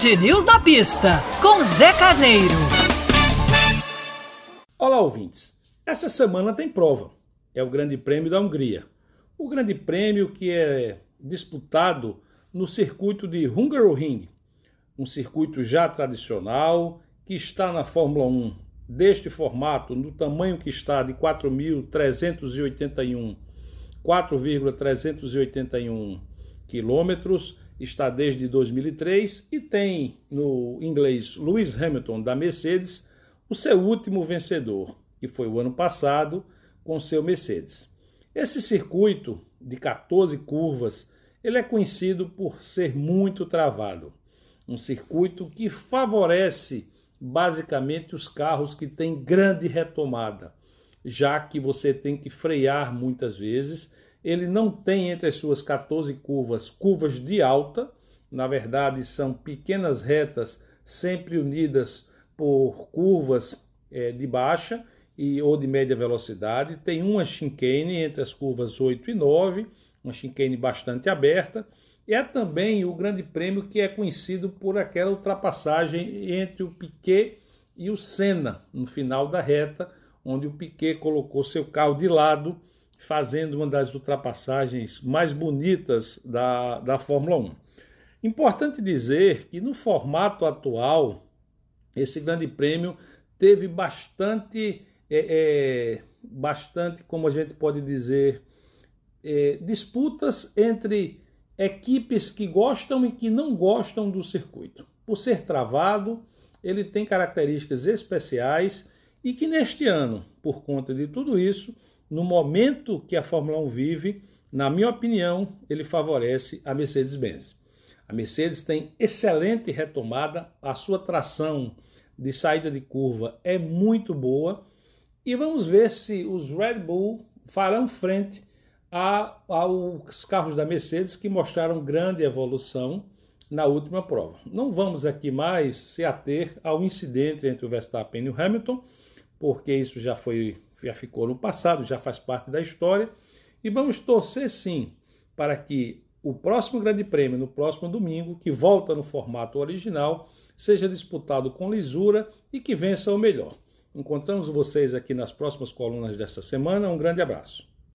Band News na pista, com Zé Carneiro. Olá, ouvintes. Essa semana tem prova. É o Grande Prêmio da Hungria. O Grande Prêmio que é disputado no circuito de Hungaroring, um circuito já tradicional que está na Fórmula 1 deste formato, no tamanho que está de 4.381 4,381 quilômetros, está desde 2003 e tem no inglês Lewis Hamilton da Mercedes o seu último vencedor, que foi o ano passado com seu Mercedes. Esse circuito de 14 curvas, ele é conhecido por ser muito travado. Um circuito que favorece basicamente os carros que têm grande retomada, já que você tem que frear muitas vezes ele não tem entre as suas 14 curvas curvas de alta, na verdade são pequenas retas sempre unidas por curvas é, de baixa e ou de média velocidade. Tem uma chicane entre as curvas 8 e 9, uma chicane bastante aberta. E é também o grande prêmio que é conhecido por aquela ultrapassagem entre o Piquet e o Senna no final da reta, onde o Piquet colocou seu carro de lado fazendo uma das ultrapassagens mais bonitas da, da Fórmula 1. Importante dizer que no formato atual, esse grande prêmio teve bastante, é, é, bastante, como a gente pode dizer, é, disputas entre equipes que gostam e que não gostam do circuito. Por ser travado, ele tem características especiais e que neste ano, por conta de tudo isso, no momento que a Fórmula 1 vive, na minha opinião, ele favorece a Mercedes-Benz. A Mercedes tem excelente retomada, a sua tração de saída de curva é muito boa e vamos ver se os Red Bull farão frente a, aos carros da Mercedes que mostraram grande evolução na última prova. Não vamos aqui mais se ater ao incidente entre o Verstappen e o Hamilton, porque isso já foi já ficou no passado, já faz parte da história. E vamos torcer sim para que o próximo Grande Prêmio, no próximo domingo, que volta no formato original, seja disputado com lisura e que vença o melhor. Encontramos vocês aqui nas próximas colunas desta semana. Um grande abraço.